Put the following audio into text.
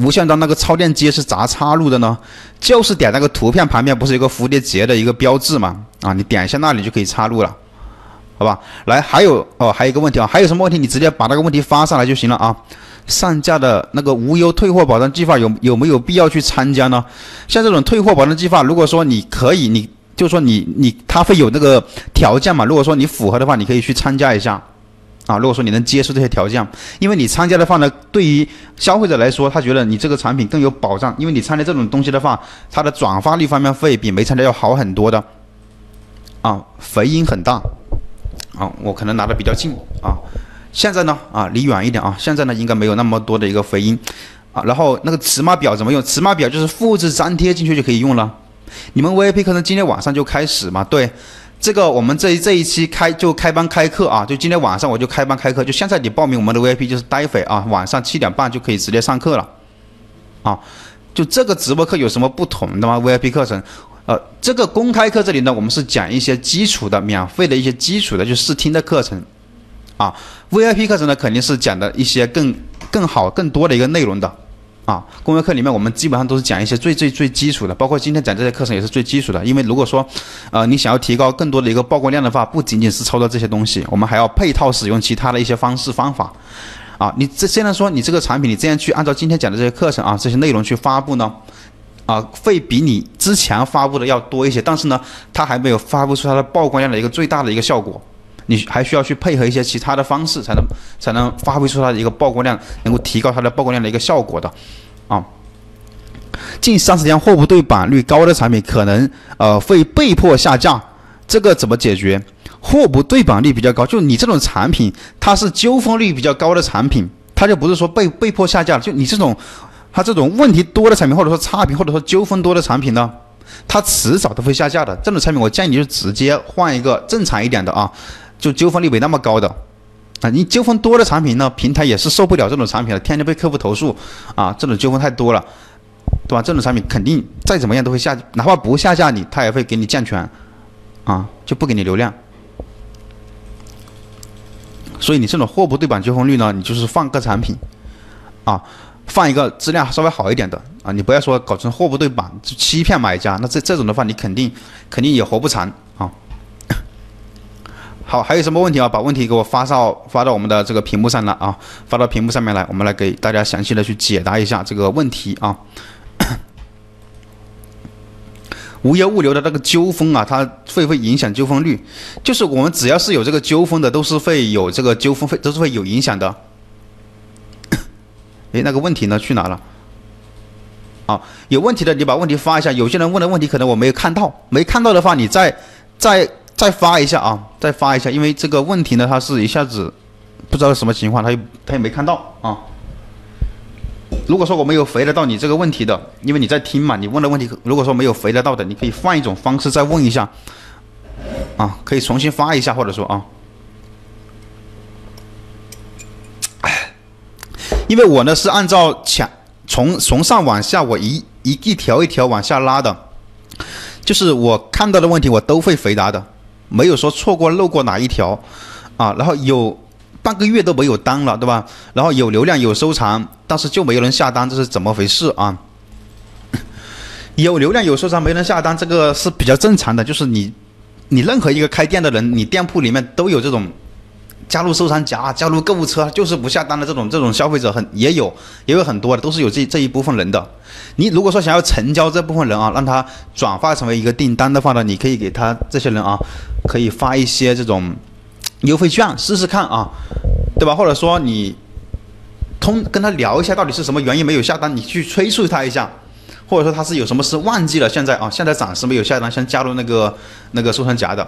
无线端那个超电机是咋插入的呢？就是点那个图片旁边不是有个蝴蝶结的一个标志吗？啊，你点一下那里就可以插入了，好吧？来，还有哦，还有一个问题啊，还有什么问题？你直接把那个问题发上来就行了啊。上架的那个无忧退货保障计划有有没有必要去参加呢？像这种退货保障计划，如果说你可以，你就说你你他会有那个条件嘛？如果说你符合的话，你可以去参加一下。啊，如果说你能接受这些条件，因为你参加的话呢，对于消费者来说，他觉得你这个产品更有保障，因为你参加这种东西的话，它的转发率方面会比没参加要好很多的。啊，回音很大，啊，我可能拿的比较近啊，现在呢，啊，离远一点啊，现在呢应该没有那么多的一个回音，啊，然后那个尺码表怎么用？尺码表就是复制粘贴进去就可以用了。你们 VIP 课程今天晚上就开始嘛？对。这个我们这这一期开就开班开课啊，就今天晚上我就开班开课，就现在你报名我们的 VIP 就是待会啊，晚上七点半就可以直接上课了，啊，就这个直播课有什么不同的吗？VIP 课程，呃，这个公开课这里呢，我们是讲一些基础的、免费的一些基础的就试听的课程，啊，VIP 课程呢肯定是讲的一些更更好、更多的一个内容的。啊，公开课里面我们基本上都是讲一些最最最基础的，包括今天讲这些课程也是最基础的。因为如果说，呃，你想要提高更多的一个曝光量的话，不仅仅是操作这些东西，我们还要配套使用其他的一些方式方法。啊，你这现在说你这个产品你这样去按照今天讲的这些课程啊这些内容去发布呢，啊，会比你之前发布的要多一些，但是呢，它还没有发布出它的曝光量的一个最大的一个效果。你还需要去配合一些其他的方式，才能才能发挥出它的一个曝光量，能够提高它的曝光量的一个效果的，啊。近三十天货不对版率高的产品，可能呃会被迫下架，这个怎么解决？货不对版率比较高，就你这种产品，它是纠纷率比较高的产品，它就不是说被被迫下架就你这种，它这种问题多的产品，或者说差评，或者说纠纷多的产品呢，它迟早都会下架的。这种产品，我建议你就直接换一个正常一点的啊。就纠纷率没那么高的，啊，你纠纷多的产品呢，平台也是受不了这种产品的，天天被客户投诉，啊，这种纠纷太多了，对吧？这种产品肯定再怎么样都会下，哪怕不下架你，他也会给你降权，啊，就不给你流量。所以你这种货不对版纠纷率呢，你就是换个产品，啊，换一个质量稍微好一点的，啊，你不要说搞成货不对版欺骗买家，那这这种的话，你肯定肯定也活不长。好，还有什么问题啊？把问题给我发到发到我们的这个屏幕上来啊，发到屏幕上面来，我们来给大家详细的去解答一下这个问题啊。无忧物流的那个纠纷啊，它会不会影响纠纷率？就是我们只要是有这个纠纷的，都是会有这个纠纷会都是会有影响的。哎，那个问题呢去哪了？啊，有问题的你把问题发一下。有些人问的问题可能我没有看到，没看到的话你再再。再发一下啊，再发一下，因为这个问题呢，它是一下子不知道什么情况，他又他也没看到啊。如果说我没有回得到你这个问题的，因为你在听嘛，你问的问题，如果说没有回得到的，你可以换一种方式再问一下啊，可以重新发一下，或者说啊，因为我呢是按照前从从上往下，我一一一条一条往下拉的，就是我看到的问题我都会回答的。没有说错过漏过哪一条，啊，然后有半个月都没有单了，对吧？然后有流量有收藏，但是就没有人下单，这是怎么回事啊？有流量有收藏没人下单，这个是比较正常的，就是你你任何一个开店的人，你店铺里面都有这种。加入收藏夹，加入购物车，就是不下单的这种这种消费者很也有也有很多的，都是有这这一部分人的。你如果说想要成交这部分人啊，让他转化成为一个订单的话呢，你可以给他这些人啊，可以发一些这种优惠券试试看啊，对吧？或者说你通跟他聊一下，到底是什么原因没有下单，你去催促他一下，或者说他是有什么事忘记了，现在啊，现在暂时没有下单，先加入那个那个收藏夹的。